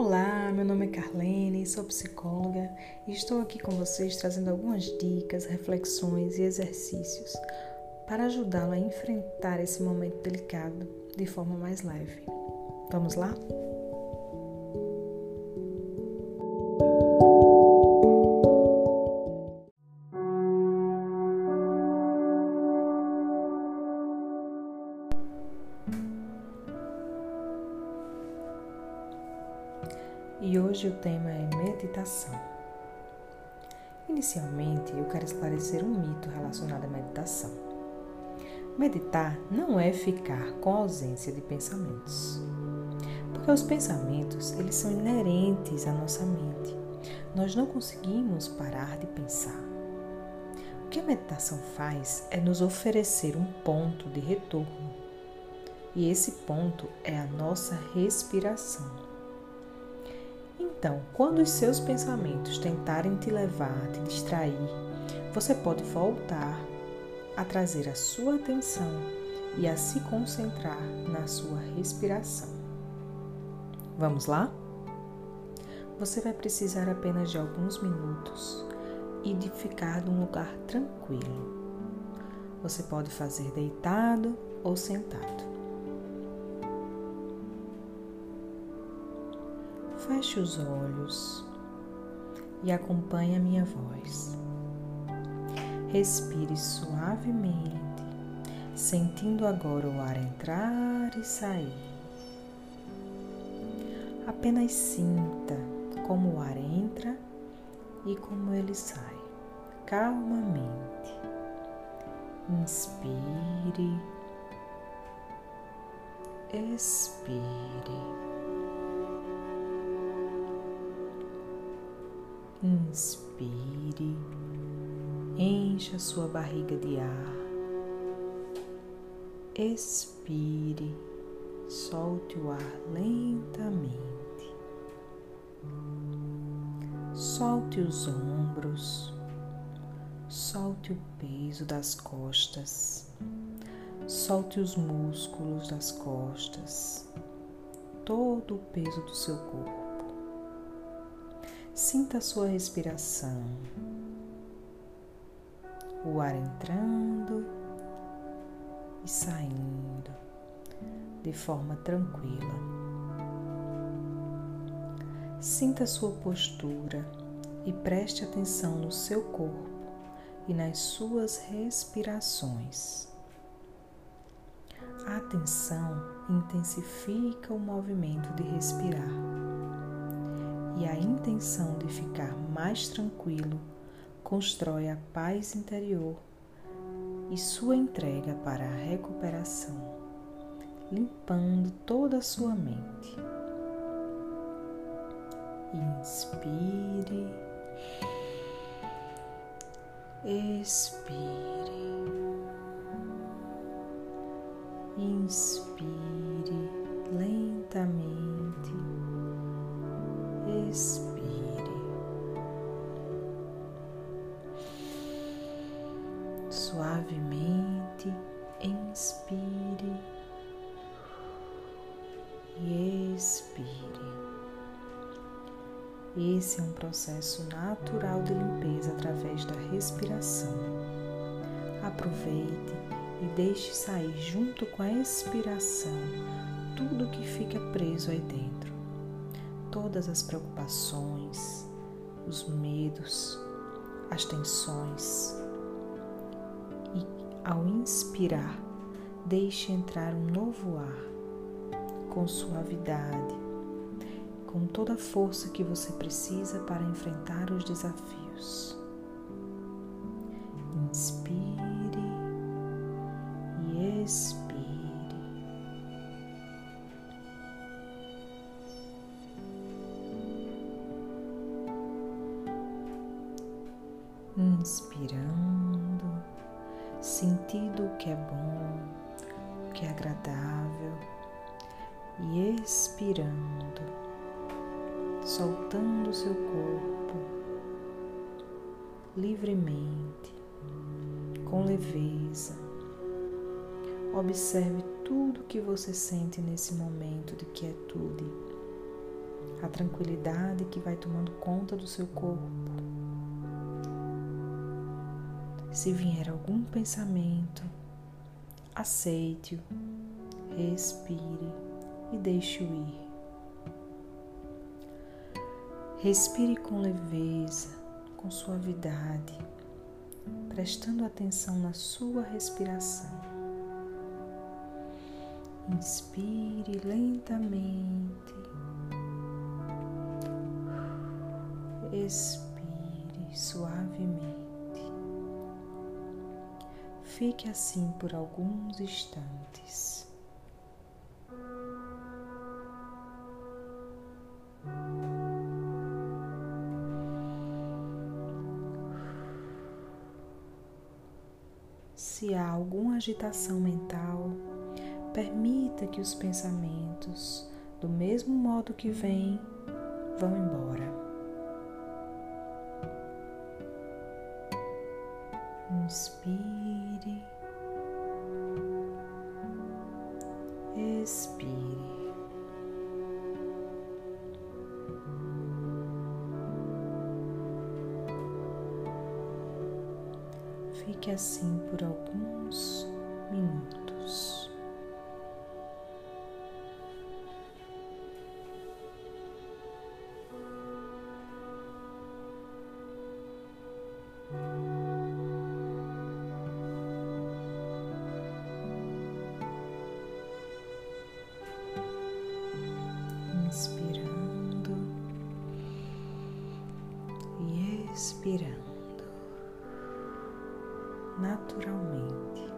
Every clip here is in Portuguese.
Olá, meu nome é Carlene, sou psicóloga e estou aqui com vocês trazendo algumas dicas, reflexões e exercícios para ajudá-lo a enfrentar esse momento delicado de forma mais leve. Vamos lá? E hoje o tema é meditação. Inicialmente, eu quero esclarecer um mito relacionado à meditação. Meditar não é ficar com ausência de pensamentos. Porque os pensamentos, eles são inerentes à nossa mente. Nós não conseguimos parar de pensar. O que a meditação faz é nos oferecer um ponto de retorno. E esse ponto é a nossa respiração. Então, quando os seus pensamentos tentarem te levar, te distrair, você pode voltar a trazer a sua atenção e a se concentrar na sua respiração. Vamos lá? Você vai precisar apenas de alguns minutos e de ficar num lugar tranquilo. Você pode fazer deitado ou sentado. Feche os olhos e acompanhe a minha voz. Respire suavemente, sentindo agora o ar entrar e sair. Apenas sinta como o ar entra e como ele sai, calmamente. Inspire, expire. Inspire, encha sua barriga de ar. Expire, solte o ar lentamente. Solte os ombros, solte o peso das costas, solte os músculos das costas, todo o peso do seu corpo. Sinta a sua respiração, o ar entrando e saindo de forma tranquila. Sinta a sua postura e preste atenção no seu corpo e nas suas respirações. A atenção intensifica o movimento de respirar e a intenção de ficar mais tranquilo constrói a paz interior e sua entrega para a recuperação, limpando toda a sua mente. Inspire, expire, inspire Suavemente inspire e expire. Esse é um processo natural de limpeza através da respiração. Aproveite e deixe sair junto com a expiração tudo que fica preso aí dentro todas as preocupações, os medos, as tensões. E ao inspirar, deixe entrar um novo ar com suavidade, com toda a força que você precisa para enfrentar os desafios. Inspire e expire. inspirando, sentindo o que é bom, o que é agradável e expirando, soltando o seu corpo livremente, com leveza. Observe tudo que você sente nesse momento de quietude a tranquilidade que vai tomando conta do seu corpo. Se vier algum pensamento, aceite-o, respire e deixe-o ir. Respire com leveza, com suavidade, prestando atenção na sua respiração. Inspire lentamente. Expire suavemente. Fique assim por alguns instantes. Se há alguma agitação mental, permita que os pensamentos, do mesmo modo que vêm, vão embora. Inspire, expire. Fique assim por alguns minutos. Expirando naturalmente.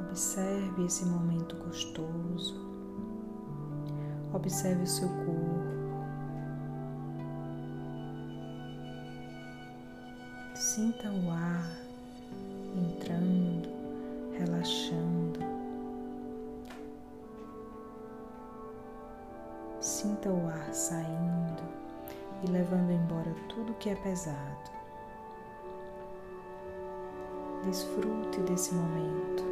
Observe esse momento gostoso. Observe o seu corpo. Sinta o ar entrando, relaxando. Sinta o ar saindo e levando embora tudo que é pesado. Desfrute desse momento.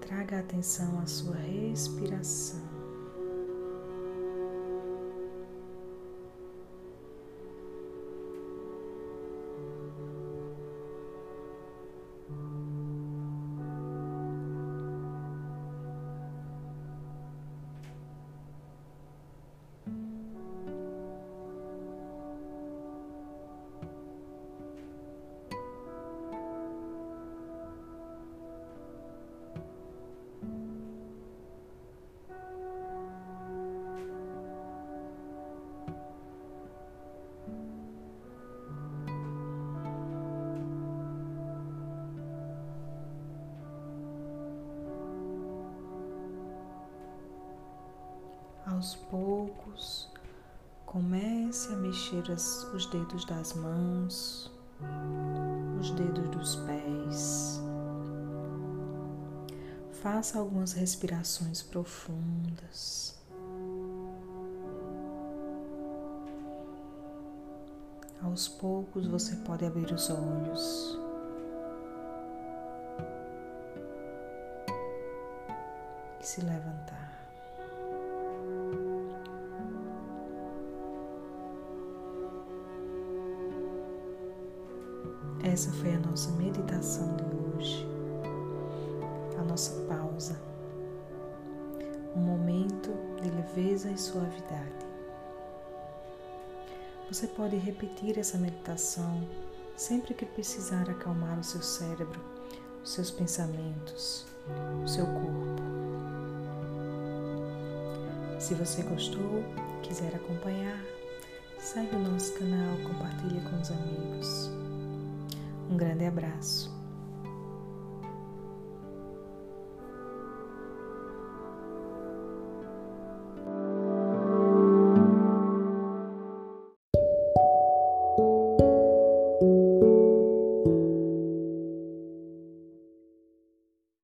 Traga atenção à sua respiração. Aos poucos, comece a mexer as, os dedos das mãos, os dedos dos pés. Faça algumas respirações profundas. Aos poucos você pode abrir os olhos. E se levantar. Essa foi a nossa meditação de hoje, a nossa pausa, um momento de leveza e suavidade. Você pode repetir essa meditação sempre que precisar acalmar o seu cérebro, os seus pensamentos, o seu corpo. Se você gostou, quiser acompanhar, segue o nosso canal, compartilhe com os amigos. Um grande abraço.